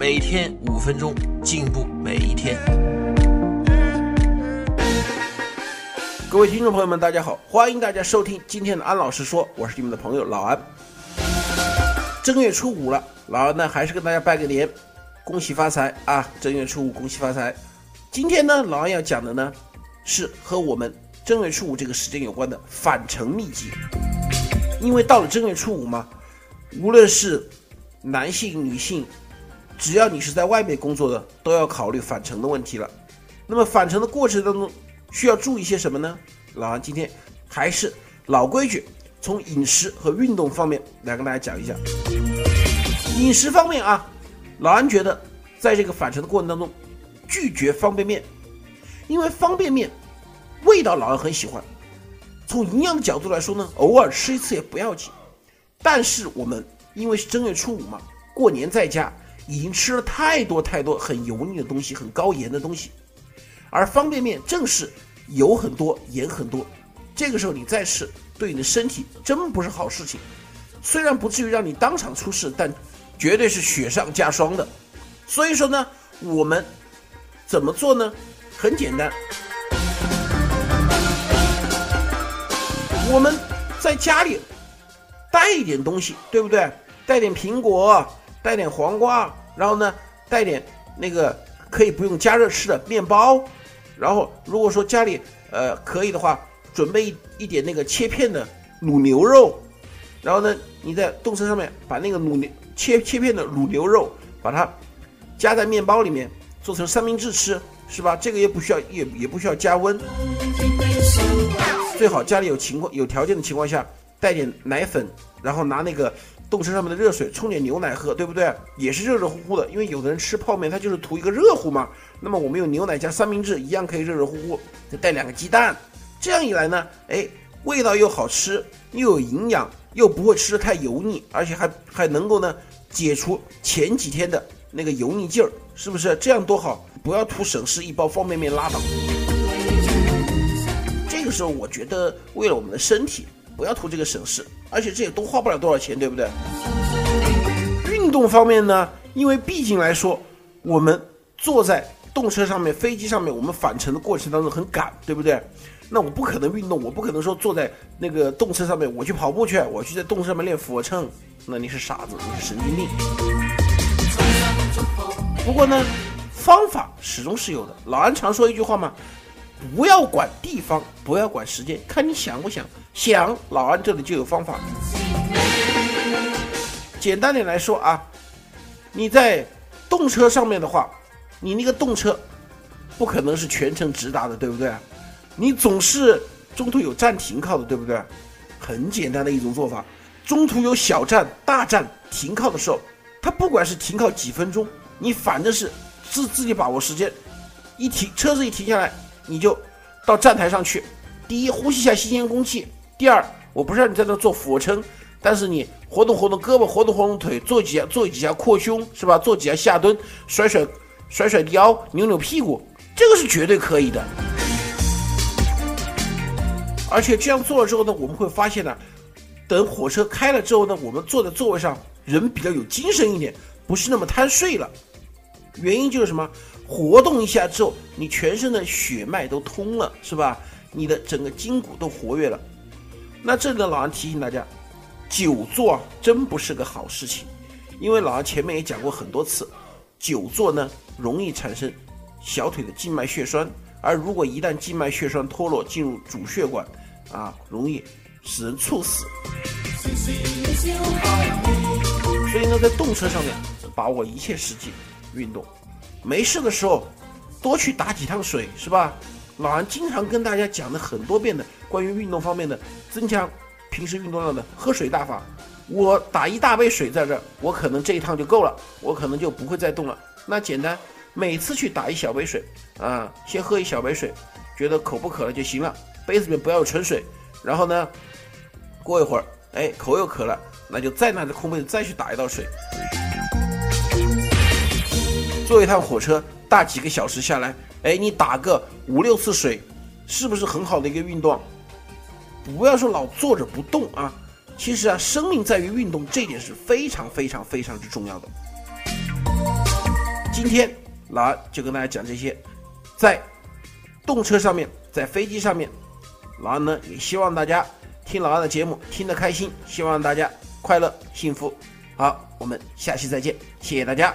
每天五分钟，进步每一天。各位听众朋友们，大家好，欢迎大家收听今天的安老师说，我是你们的朋友老安。正月初五了，老安呢还是跟大家拜个年，恭喜发财啊！正月初五，恭喜发财。今天呢，老安要讲的呢是和我们正月初五这个时间有关的返程秘籍，因为到了正月初五嘛。无论是男性、女性，只要你是在外面工作的，都要考虑返程的问题了。那么返程的过程当中需要注意些什么呢？老安今天还是老规矩，从饮食和运动方面来跟大家讲一下。饮食方面啊，老安觉得在这个返程的过程当中，拒绝方便面，因为方便面味道老安很喜欢。从营养的角度来说呢，偶尔吃一次也不要紧。但是我们因为是正月初五嘛，过年在家已经吃了太多太多很油腻的东西，很高盐的东西，而方便面正是油很多、盐很多，这个时候你再吃，对你的身体真不是好事情。虽然不至于让你当场出事，但绝对是雪上加霜的。所以说呢，我们怎么做呢？很简单，我们在家里。带一点东西，对不对？带点苹果，带点黄瓜，然后呢，带点那个可以不用加热吃的面包。然后如果说家里呃可以的话，准备一一点那个切片的卤牛肉。然后呢，你在动车上面把那个卤牛切切片的卤牛肉，把它夹在面包里面，做成三明治吃，是吧？这个也不需要也也不需要加温。最好家里有情况有条件的情况下。带点奶粉，然后拿那个动车上面的热水冲点牛奶喝，对不对？也是热热乎乎的。因为有的人吃泡面，他就是图一个热乎嘛。那么我们用牛奶加三明治，一样可以热热乎乎。再带两个鸡蛋，这样一来呢，哎，味道又好吃，又有营养，又不会吃的太油腻，而且还还能够呢解除前几天的那个油腻劲儿，是不是？这样多好！不要图省事，一包方便面拉倒。这个时候，我觉得为了我们的身体。不要图这个省事，而且这也都花不了多少钱，对不对？运动方面呢，因为毕竟来说，我们坐在动车上面、飞机上面，我们返程的过程当中很赶，对不对？那我不可能运动，我不可能说坐在那个动车上面我去跑步去，我去在动车上面练俯卧撑，那你是傻子，你是神经病。不过呢，方法始终是有的。老安常说一句话嘛。不要管地方，不要管时间，看你想不想。想，老安这里就有方法。简单点来说啊，你在动车上面的话，你那个动车不可能是全程直达的，对不对？你总是中途有站停靠的，对不对？很简单的一种做法，中途有小站、大站停靠的时候，它不管是停靠几分钟，你反正是自自己把握时间，一停车子一停下来。你就到站台上去，第一呼吸一下新鲜空气，第二我不是让你在那做俯卧撑，但是你活动活动胳膊，活动活动腿，做几下做几下扩胸是吧？做几下下蹲，甩甩甩甩腰，扭扭屁股，这个是绝对可以的。而且这样做了之后呢，我们会发现呢，等火车开了之后呢，我们坐在座位上人比较有精神一点，不是那么贪睡了。原因就是什么？活动一下之后，你全身的血脉都通了，是吧？你的整个筋骨都活跃了。那这里呢，老杨提醒大家，久坐真不是个好事情，因为老杨前面也讲过很多次，久坐呢容易产生小腿的静脉血栓，而如果一旦静脉血栓脱落进入主血管，啊，容易使人猝死。所以呢，在动车上面把握一切时机运动。没事的时候，多去打几趟水，是吧？老安经常跟大家讲的很多遍的关于运动方面的增强平时运动量的喝水大法。我打一大杯水在这儿，我可能这一趟就够了，我可能就不会再动了。那简单，每次去打一小杯水啊，先喝一小杯水，觉得口不渴了就行了，杯子里面不要有纯水。然后呢，过一会儿，哎，口又渴了，那就再拿着空杯子再去打一道水。坐一趟火车，大几个小时下来，哎，你打个五六次水，是不是很好的一个运动？不要说老坐着不动啊，其实啊，生命在于运动，这点是非常非常非常之重要的。今天老安就跟大家讲这些，在动车上面，在飞机上面，老安呢也希望大家听老安的节目听得开心，希望大家快乐幸福。好，我们下期再见，谢谢大家。